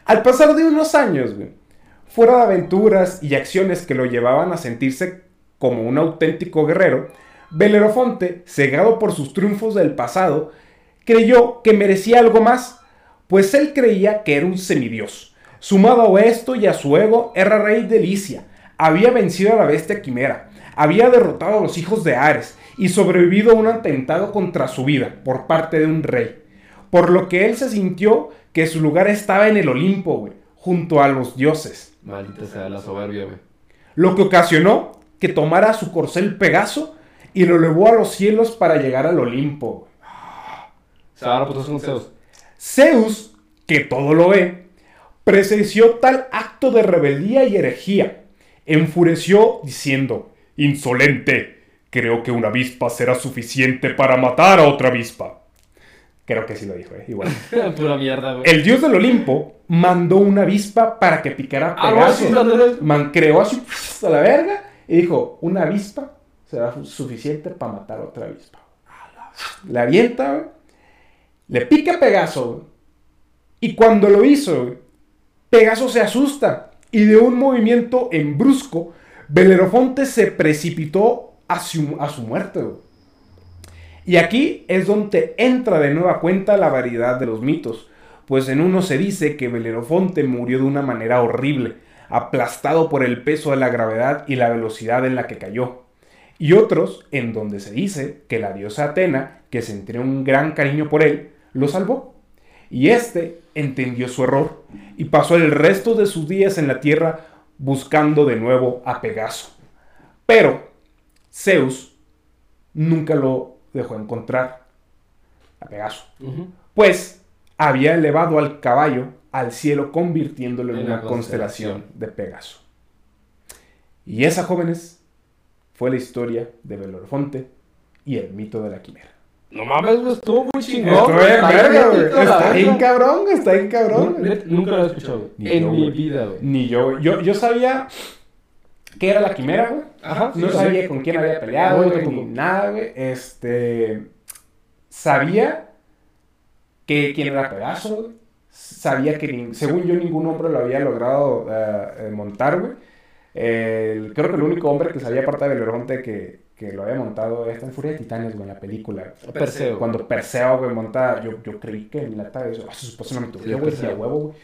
Al pasar de unos años, fuera de aventuras y acciones que lo llevaban a sentirse como un auténtico guerrero, Belerofonte, cegado por sus triunfos del pasado, creyó que merecía algo más, pues él creía que era un semidios. Sumado a esto y a su ego, era rey de Licia. Había vencido a la bestia quimera. Había derrotado a los hijos de Ares y sobrevivido a un atentado contra su vida por parte de un rey. Por lo que él se sintió que su lugar estaba en el Olimpo, güey, junto a los dioses. Maldita sea la soberbia, güey. Lo que ocasionó que tomara su corcel Pegaso y lo elevó a los cielos para llegar al Olimpo. Se ahora pues con Zeus. Zeus, que todo lo ve, presenció tal acto de rebeldía y herejía. Enfureció diciendo, Insolente, creo que una avispa será suficiente para matar a otra avispa. Creo que sí lo dijo, eh, igual. Pura mierda, güey. El dios del Olimpo mandó una avispa para que picara a Ah, Pegaso. Man creó así a la verga y dijo, una avispa será suficiente para matar a otra avispa. Le avienta, güey. Le pica a Pegaso, güey. Y cuando lo hizo, güey, Pegaso se asusta y de un movimiento en brusco, Belerofonte se precipitó a su, a su muerte, güey. Y aquí es donde entra de nueva cuenta la variedad de los mitos, pues en uno se dice que Belerofonte murió de una manera horrible, aplastado por el peso de la gravedad y la velocidad en la que cayó. Y otros en donde se dice que la diosa Atena, que sentía un gran cariño por él, lo salvó. Y éste entendió su error y pasó el resto de sus días en la tierra buscando de nuevo a Pegaso. Pero Zeus nunca lo dejó encontrar a Pegaso, pues había elevado al caballo al cielo convirtiéndolo en, En una la constelación constelación. de Pegaso. Y esa, jóvenes, fue la historia de Belorofonte y el mito de la quimera. No mames, güey, estuvo muy chingón. Está verga, güey. bien cabrón, está bien cabrón. Nunca lo había escuchado, güey. Ni En yo, mi güey. vida, güey. Ni yo, güey. Yo, yo sabía que era la quimera, güey. Ajá. sí, No sabía con quién había peleado, No, güey, tampoco. ni nada, güey. Este. Sabía que quién era Pegaso, güey. Sabía que, nin- según yo, ningún hombre lo había logrado eh, eh, montar, güey. El- creo que el único hombre que sabía, aparte de Beleronte, que, que lo había montado esta en Furia de Titanes, güey, en la película. Perseo. Cuando Perseo, güey, monta, yo, yo creí que en la tarde, eso, ah, una mitología, Sí, güey, Perseo. sí, a huevo, güey.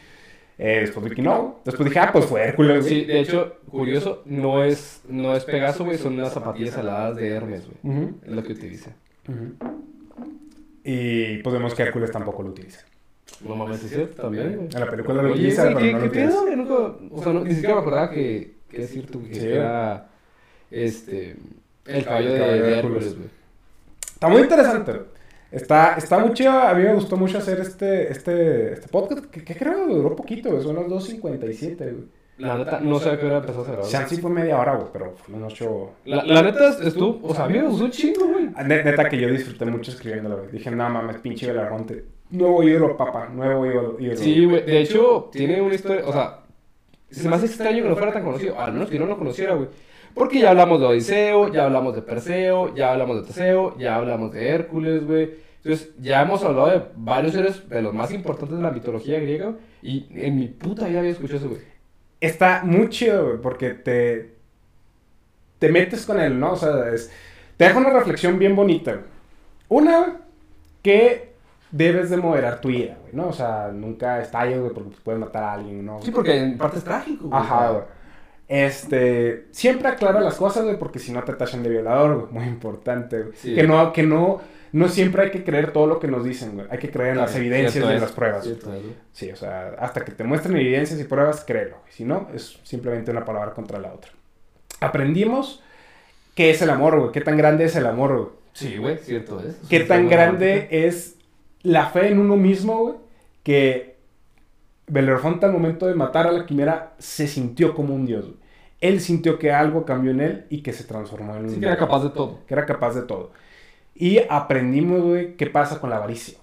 Eh, después vi que no. Después dije, ah, pues fue Hércules, güey. Sí, de hecho, curioso, no es, no es Pegaso, güey, son unas zapatillas aladas de Hermes, güey. Es lo que utiliza. Y pues vemos que Hércules tampoco lo utiliza. No mames, es cierto, también, güey. En la película lo Oye, utiliza, güey, pero ¿qué, no lo qué utiliza. pedo? Nunca, o sea, no- ni siquiera me acordaba que, que es cierto, güey, que Sí, era, este, el caballo de, de. Hércules, güey. Está muy interesante. Está, está muy chido. A mí me gustó mucho hacer este, este, este podcast. Que, que creo que duró poquito, güey. Son las 2.57, güey. La neta, no sé a qué hora empezó a grabar. Chance sí fue media hora, güey, pero fue unos ocho. La, la neta estuvo, o sea, a mí me gustó un chingo, güey. Ne- Neta que yo disfruté mucho escribiéndolo, güey. Dije, no mames, pinche Belarmonte. Nuevo ídolo, papá. Nuevo ídolo. ídolo. Sí, güey, de hecho, tiene una historia, o sea, se me hace extraño que no fuera tan conocido, al menos que yo no lo conociera, güey. Porque ya hablamos de Odiseo, ya hablamos de Perseo, ya hablamos de Teseo, ya hablamos de Hércules, güey. Entonces, ya hemos hablado de varios seres de los más importantes de la mitología griega, y en mi puta vida había escuchado eso, güey. Está muy chido, güey, porque te. Te metes con él, ¿no? O sea, es- te deja una reflexión bien bonita, güey. Una, que debes de moderar tu ira, güey, ¿no? O sea, nunca estalles, güey, porque puedes matar a alguien, ¿no? Sí, porque en parte es trágico, güey. Ajá, güey. Este, siempre aclara las cosas, güey, porque si no te tachan de violador, güey, muy importante, güey. Sí. Que no, que no, no siempre hay que creer todo lo que nos dicen, güey. Hay que creer en las evidencias y en las pruebas. cierto es, güey. Sí, o sea, hasta que te muestren evidencias y pruebas, créelo. güey. Si no, es simplemente una palabra contra la otra. Aprendimos qué es el amor, güey. Qué tan grande es el amor, güey. Sí, güey, cierto es. Qué Es tan grande es la fe en uno mismo, güey. Que Belerofonte al momento de matar a la quimera se sintió como un dios, güey. Él sintió que algo cambió en él y que se transformó en un Sí, que era capaz de todo. que era capaz de todo. Y aprendimos, güey, qué pasa con la avaricia.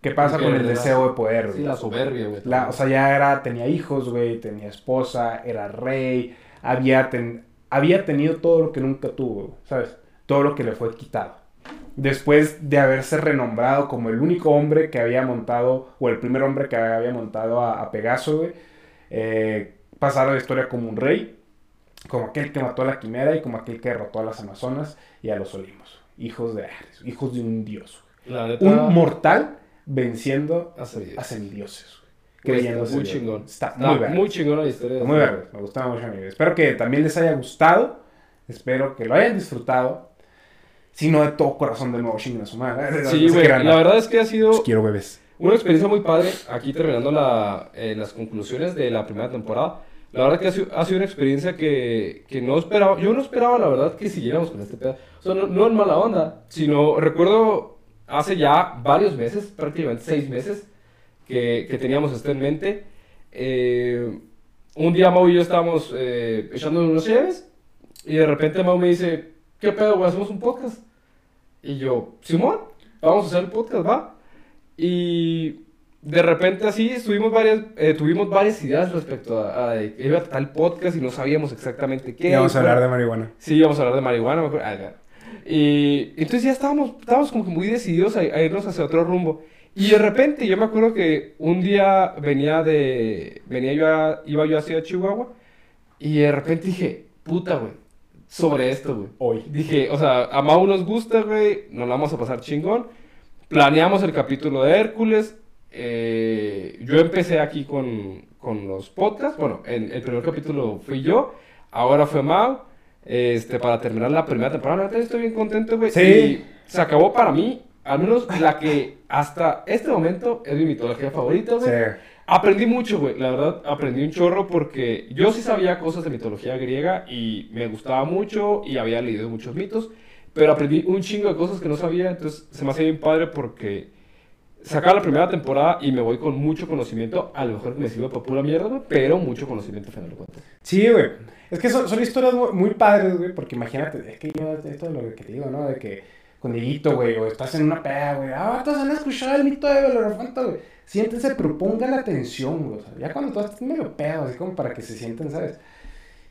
¿Qué pasa Porque con el la- deseo de poder, güey? Sí, la soberbia, güey. La- o sea, ya era, tenía hijos, güey, tenía esposa, era rey, había, ten- había tenido todo lo que nunca tuvo, ¿sabes? Todo lo que le fue quitado. Después de haberse renombrado como el único hombre que había montado, o el primer hombre que había montado a, a Pegaso, güey, eh, pasar a la historia como un rey, como aquel que mató a la quimera y como aquel que derrotó a las amazonas y a los olimos, hijos de Ares, hijos de un dios, güey. La neta, un mortal venciendo a semidioses. güey. creyéndose. Muy chingón. Está muy verga. muy chingón la historia. Muy verga, me gustaba mucho a mí. Espero que también les haya gustado. Espero que lo hayan disfrutado. Si no, de todo corazón de nuevo, chinguen a su madre. Sí, No güey. La verdad es que ha sido Los quiero, bebés. una experiencia muy padre. Aquí terminando la, eh, las conclusiones de la primera temporada. La verdad que ha sido, ha sido una experiencia que, que no esperaba. Yo no esperaba, la verdad, que siguiéramos con este pedo. O sea, no, no en mala onda, sino recuerdo hace ya varios meses, prácticamente seis meses, que, que teníamos esto en mente. Eh, un día Mau y yo estábamos eh, echando unos cheves y de repente Mau me dice, ¿qué pedo, güey? ¿Hacemos un podcast? Y yo, Simón, vamos a hacer el podcast, va. Y de repente así estuvimos varias, eh, tuvimos varias ideas respecto a, a iba a el podcast y no sabíamos exactamente qué. Y vamos a hablar de marihuana. Sí, íbamos a hablar de marihuana, me acuerdo. Ah. Y entonces ya estábamos, estábamos como que muy decididos a, a irnos hacia otro rumbo. Y de repente yo me acuerdo que un día venía de, venía yo a, iba yo hacia Chihuahua y de repente dije, puta, güey, sobre esto, güey. Hoy. Dije, o sea, a Mau nos gusta, güey, nos la vamos a pasar chingón. Planeamos el capítulo de Hércules. Eh, yo empecé aquí con, con los podcasts. Bueno, en el primer capítulo fui yo, ahora fue Mau. Este, para terminar la primera temporada, la estoy bien contento, güey. Sí. Y se acabó para mí, al menos la que hasta este momento es mi mitología favorita, Sí. güey. Aprendí mucho, güey. La verdad, aprendí un chorro porque yo sí sabía cosas de mitología griega y me gustaba mucho y había leído muchos mitos, pero aprendí un chingo de cosas que no sabía, entonces se me hace bien padre porque sacar la primera temporada y me voy con mucho conocimiento, a lo mejor me sirve para pura mierda, pero mucho conocimiento al final de cuentas. Sí, güey. Es que son, son historias muy, padres, güey, porque imagínate, es que yo, esto es lo que te digo, ¿no? De que con Dieguito, güey, o estás en una peda, güey, ah, todos han escuchado el mito de Belorofanta, güey. Siéntense, proponga la atención, güey, o sea, ya cuando todos estás medio pedo, así como para que se sienten, ¿sabes?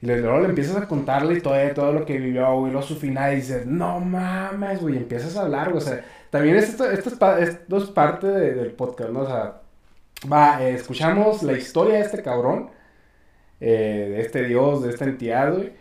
Y luego le empiezas a contarle todo, todo lo que vivió, güey, luego su final y dices, no mames, güey, y empiezas a hablar, güey, o sea, también es esto, esto es, pa- esto es parte de- del podcast, ¿no? O sea, va, eh, escuchamos la historia de este cabrón, eh, de este dios, de esta entidad, güey,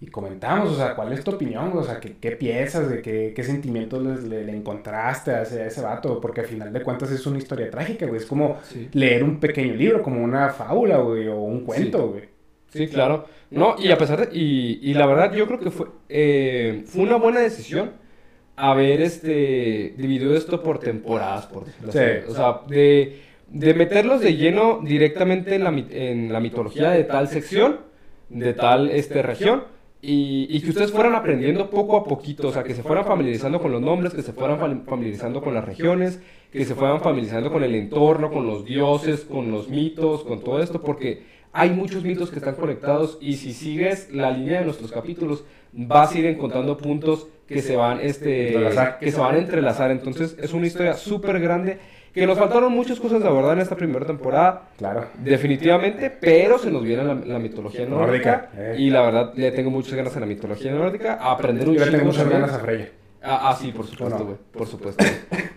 y comentamos, o sea, ¿cuál es tu opinión? O sea, ¿qué, qué piensas? De qué, ¿Qué sentimientos les- le, le encontraste a ese, a ese vato? Porque al final de cuentas es una historia trágica, güey, es como Sí. leer un pequeño libro, como una fábula, güey, o un cuento, güey. Sí, claro. No, y a pesar de, y, y la verdad yo creo que fue, eh, fue una buena decisión haber este, dividido esto por temporadas, por decirlo Sí. así. O sea, de, de meterlos de lleno directamente en la, en la mitología de tal sección, de tal este, región, y, y que ustedes fueran aprendiendo poco a poquito, o sea, que se fueran familiarizando con los nombres, que se fueran fam- familiarizando con las regiones, que se fueran familiarizando con el entorno, con los dioses, con los mitos, con todo esto, porque hay muchos mitos que están conectados y si sigues la línea de nuestros capítulos vas a ir encontrando puntos que se van este Entrelazar. que se van a entrelazar entonces es una historia súper grande que nos faltaron muchas cosas de abordar en esta primera temporada Claro. definitivamente pero se nos viene la, la mitología nórdica, Nórdica, eh. y la verdad le tengo muchas ganas a la mitología nórdica a aprender un Yo le tengo muchas ganas a Freya. Ah, ah, sí, por supuesto, güey. Por supuesto.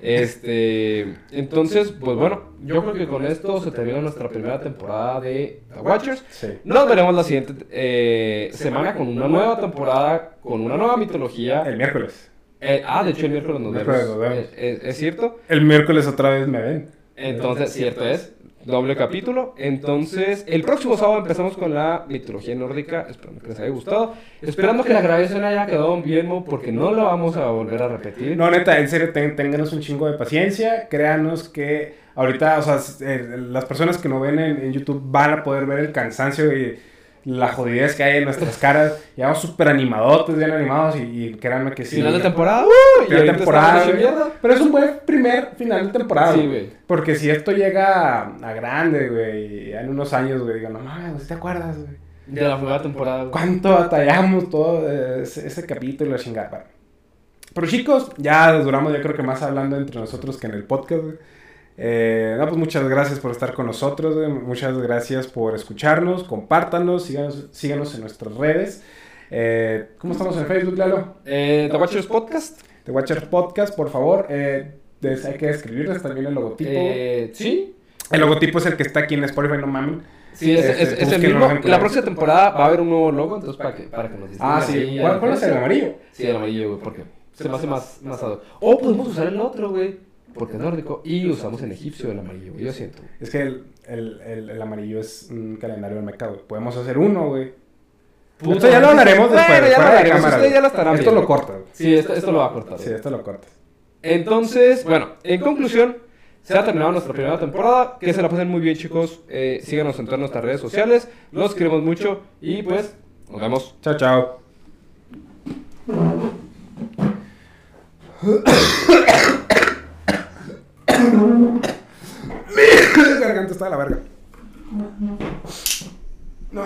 Este, entonces, pues bueno, yo creo que con esto se termina nuestra primera temporada de The Watchers. Sí. Nos veremos la siguiente eh, semana con una nueva temporada, con una nueva mitología. El miércoles. Eh, ah, de hecho el miércoles nos Miércoles vemos. nos vemos. Eh, eh, ¿Es cierto? El miércoles otra vez me ven. Entonces, cierto es. Doble capítulo. Entonces, el próximo sábado empezamos con la mitología nórdica. Esperando que les haya gustado. Esperando que la grabación haya quedado bien, porque no la vamos a volver a repetir. No, neta, en serio, ténganos un chingo de paciencia. Créanos que ahorita, o sea, eh, las personas que nos ven en, en YouTube van a poder ver el cansancio y la jodidez que hay en nuestras caras. Llevamos súper animadotes, bien animados y, y créanme que sí. Final de temporada. ¡uh! Y Final de temporada. Pero es un buen primer final de temporada. Sí, güey. Porque si esto llega a, a grande, güey, en unos años, güey, digo, no mames, ¿te acuerdas, güey? De la primera temporada. ¿Cuánto batallamos todo eh, ese, ese capítulo, la chingada? Pero chicos, ya duramos, yo creo que más hablando entre nosotros que en el podcast, güey. Eh, no, pues muchas gracias por estar con nosotros. Muchas gracias por escucharnos, compártanos, síganos, síganos en nuestras redes. Eh, ¿Cómo estamos en Facebook, Lalo? Eh, The Watchers Podcast. The Watcher Podcast, por favor. Eh, hay que escribirles también el logotipo. Eh, sí. el logotipo es el que está aquí en Spotify, no mamen. Sí, es, Este, es- es el mismo. La próxima temporada va a haber un nuevo logo, entonces para que, para que nos distingan Ah, sí. ¿Cuál, cuál es el amarillo? Sí, el amarillo, güey, porque se me hace más, más. O podemos usar el otro, güey. Porque es nórdico, y usamos en egipcio el amarillo, güey, yo siento. Es que el, el, el, el amarillo es un calendario de meca, güey. Podemos hacer uno, güey. Puta, Esto ya lo hablaremos bueno, después. ya lo fuera de hablaremos, cámara, ustedes ya güey. lo estarán Esto lo corta. güey. Sí, esto, esto lo va a cortar. Sí, esto lo cortas. Entonces, bueno, en conclusión, se ha terminado nuestra primera temporada. Que se la pasen muy bien, chicos. Eh, síganos en todas nuestras redes sociales. Los queremos mucho. Y pues, nos vemos. Chao, chao. Mi garganta está de la verga. No.